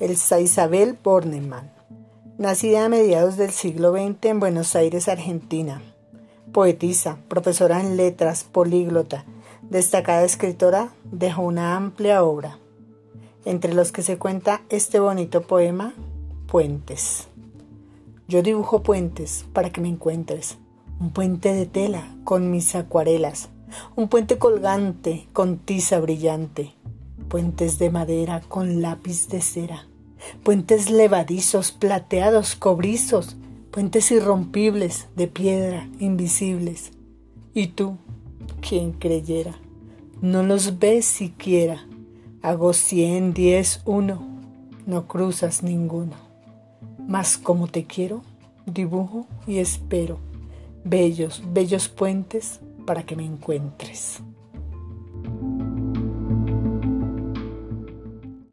Elsa Isabel Bornemann. Nacida a mediados del siglo XX en Buenos Aires, Argentina. Poetisa, profesora en letras, políglota, destacada escritora, dejó una amplia obra, entre los que se cuenta este bonito poema, Puentes. Yo dibujo puentes para que me encuentres, un puente de tela con mis acuarelas, un puente colgante con tiza brillante, puentes de madera con lápiz de cera puentes levadizos, plateados, cobrizos, puentes irrompibles, de piedra, invisibles. Y tú, quien creyera, no los ves siquiera. Hago cien, diez, uno, no cruzas ninguno. Mas como te quiero, dibujo y espero bellos, bellos puentes para que me encuentres.